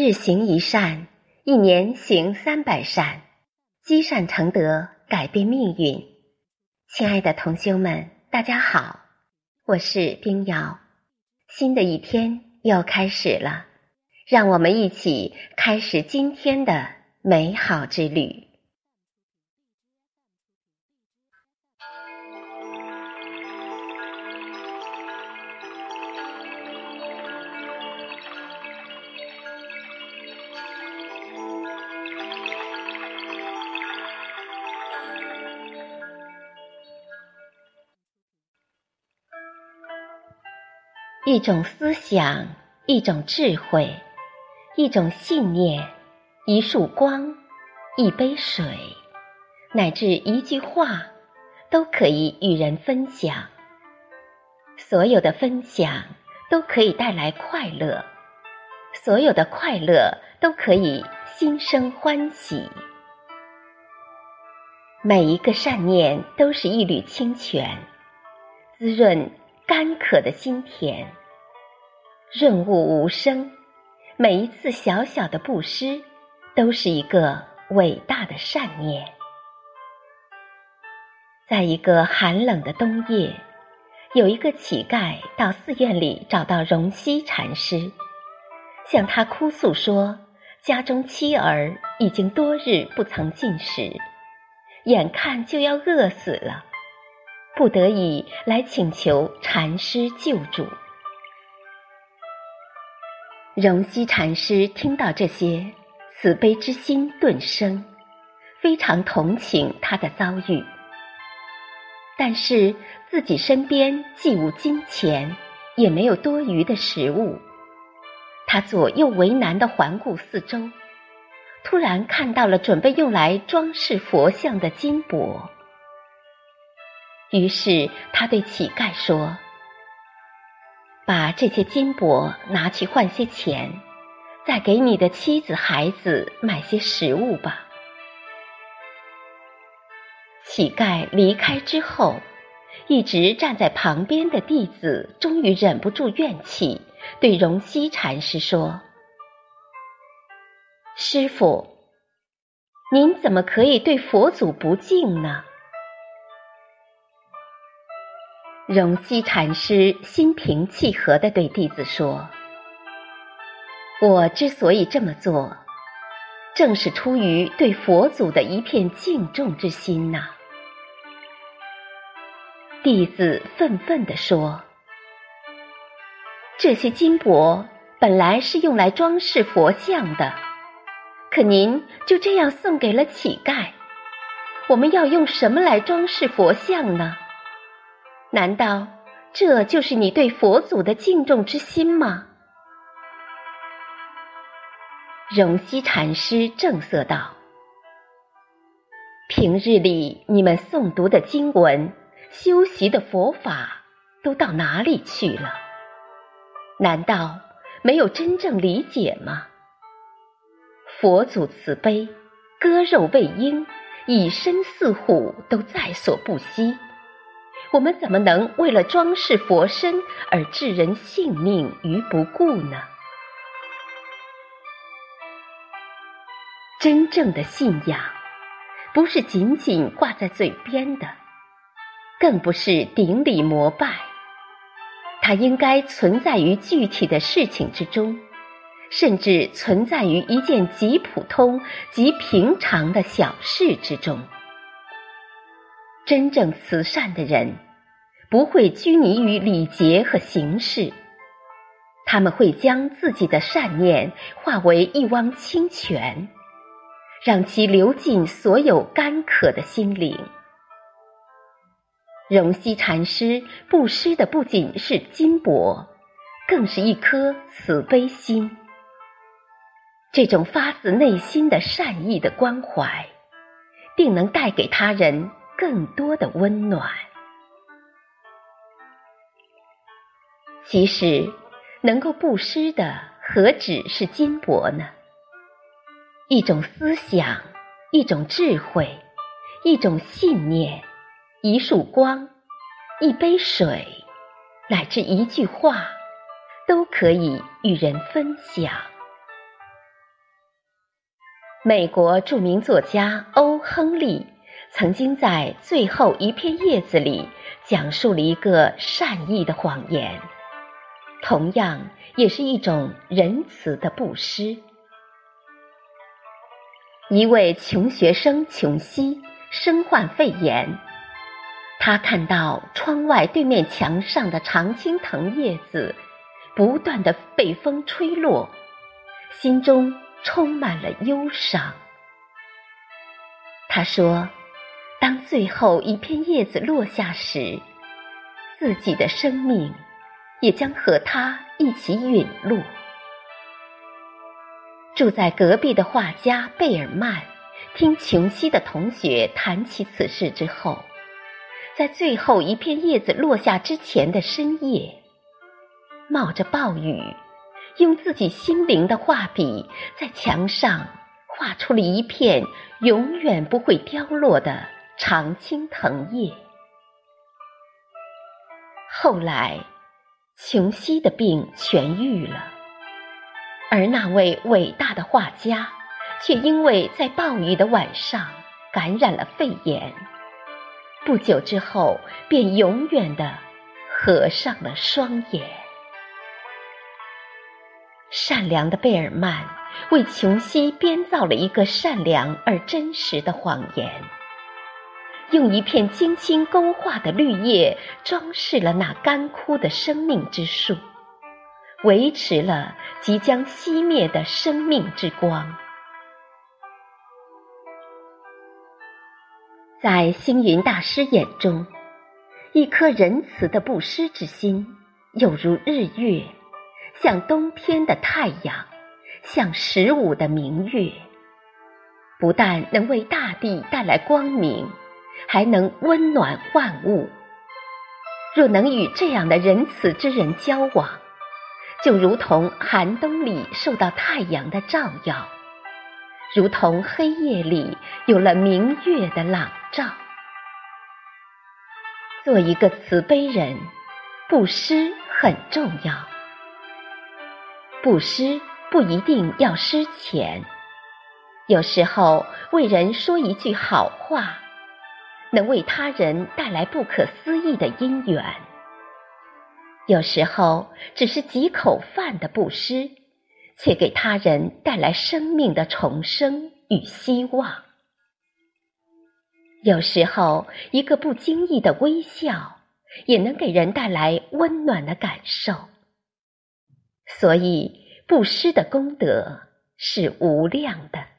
日行一善，一年行三百善，积善成德，改变命运。亲爱的同修们，大家好，我是冰瑶。新的一天又开始了，让我们一起开始今天的美好之旅。一种思想，一种智慧，一种信念，一束光，一杯水，乃至一句话，都可以与人分享。所有的分享都可以带来快乐，所有的快乐都可以心生欢喜。每一个善念都是一缕清泉，滋润干渴的心田。润物无声，每一次小小的布施，都是一个伟大的善念。在一个寒冷的冬夜，有一个乞丐到寺院里找到荣西禅师，向他哭诉说，家中妻儿已经多日不曾进食，眼看就要饿死了，不得已来请求禅师救助。荣西禅师听到这些，慈悲之心顿生，非常同情他的遭遇。但是自己身边既无金钱，也没有多余的食物，他左右为难的环顾四周，突然看到了准备用来装饰佛像的金箔，于是他对乞丐说。把这些金箔拿去换些钱，再给你的妻子孩子买些食物吧。乞丐离开之后，一直站在旁边的弟子终于忍不住怨气，对荣西禅师说：“师傅，您怎么可以对佛祖不敬呢？”荣西禅师心平气和地对弟子说：“我之所以这么做，正是出于对佛祖的一片敬重之心呐。”弟子愤愤地说：“这些金箔本来是用来装饰佛像的，可您就这样送给了乞丐，我们要用什么来装饰佛像呢？”难道这就是你对佛祖的敬重之心吗？荣西禅师正色道：“平日里你们诵读的经文、修习的佛法都到哪里去了？难道没有真正理解吗？佛祖慈悲，割肉喂鹰，以身饲虎，都在所不惜。”我们怎么能为了装饰佛身而置人性命于不顾呢？真正的信仰，不是仅仅挂在嘴边的，更不是顶礼膜拜，它应该存在于具体的事情之中，甚至存在于一件极普通、极平常的小事之中。真正慈善的人，不会拘泥于礼节和形式，他们会将自己的善念化为一汪清泉，让其流进所有干渴的心灵。荣西禅师布施的不仅是金箔，更是一颗慈悲心。这种发自内心的善意的关怀，定能带给他人。更多的温暖。其实，能够布施的何止是金箔呢？一种思想，一种智慧，一种信念，一束光，一杯水，乃至一句话，都可以与人分享。美国著名作家欧·亨利曾经在最后一片叶子里讲述了一个善意的谎言，同样也是一种仁慈的布施。一位穷学生琼西身患肺炎，他看到窗外对面墙上的常青藤叶子不断的被风吹落，心中。充满了忧伤。他说：“当最后一片叶子落下时，自己的生命也将和它一起陨落。”住在隔壁的画家贝尔曼听琼西的同学谈起此事之后，在最后一片叶子落下之前的深夜，冒着暴雨。用自己心灵的画笔，在墙上画出了一片永远不会凋落的常青藤叶。后来，琼西的病痊愈了，而那位伟大的画家，却因为在暴雨的晚上感染了肺炎，不久之后便永远的合上了双眼。善良的贝尔曼为琼西编造了一个善良而真实的谎言，用一片精心勾画的绿叶装饰了那干枯的生命之树，维持了即将熄灭的生命之光。在星云大师眼中，一颗仁慈的布施之心，有如日月。像冬天的太阳，像十五的明月，不但能为大地带来光明，还能温暖万物。若能与这样的仁慈之人交往，就如同寒冬里受到太阳的照耀，如同黑夜里有了明月的朗照。做一个慈悲人，布施很重要。布施不一定要施钱，有时候为人说一句好话，能为他人带来不可思议的因缘；有时候只是几口饭的布施，却给他人带来生命的重生与希望；有时候一个不经意的微笑，也能给人带来温暖的感受。所以，布施的功德是无量的。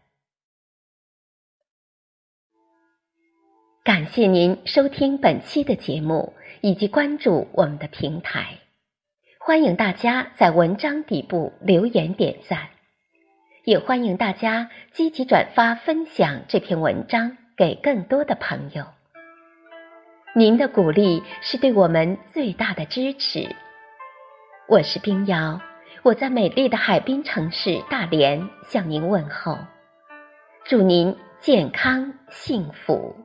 感谢您收听本期的节目，以及关注我们的平台。欢迎大家在文章底部留言点赞，也欢迎大家积极转发分享这篇文章给更多的朋友。您的鼓励是对我们最大的支持。我是冰瑶。我在美丽的海滨城市大连向您问候，祝您健康幸福。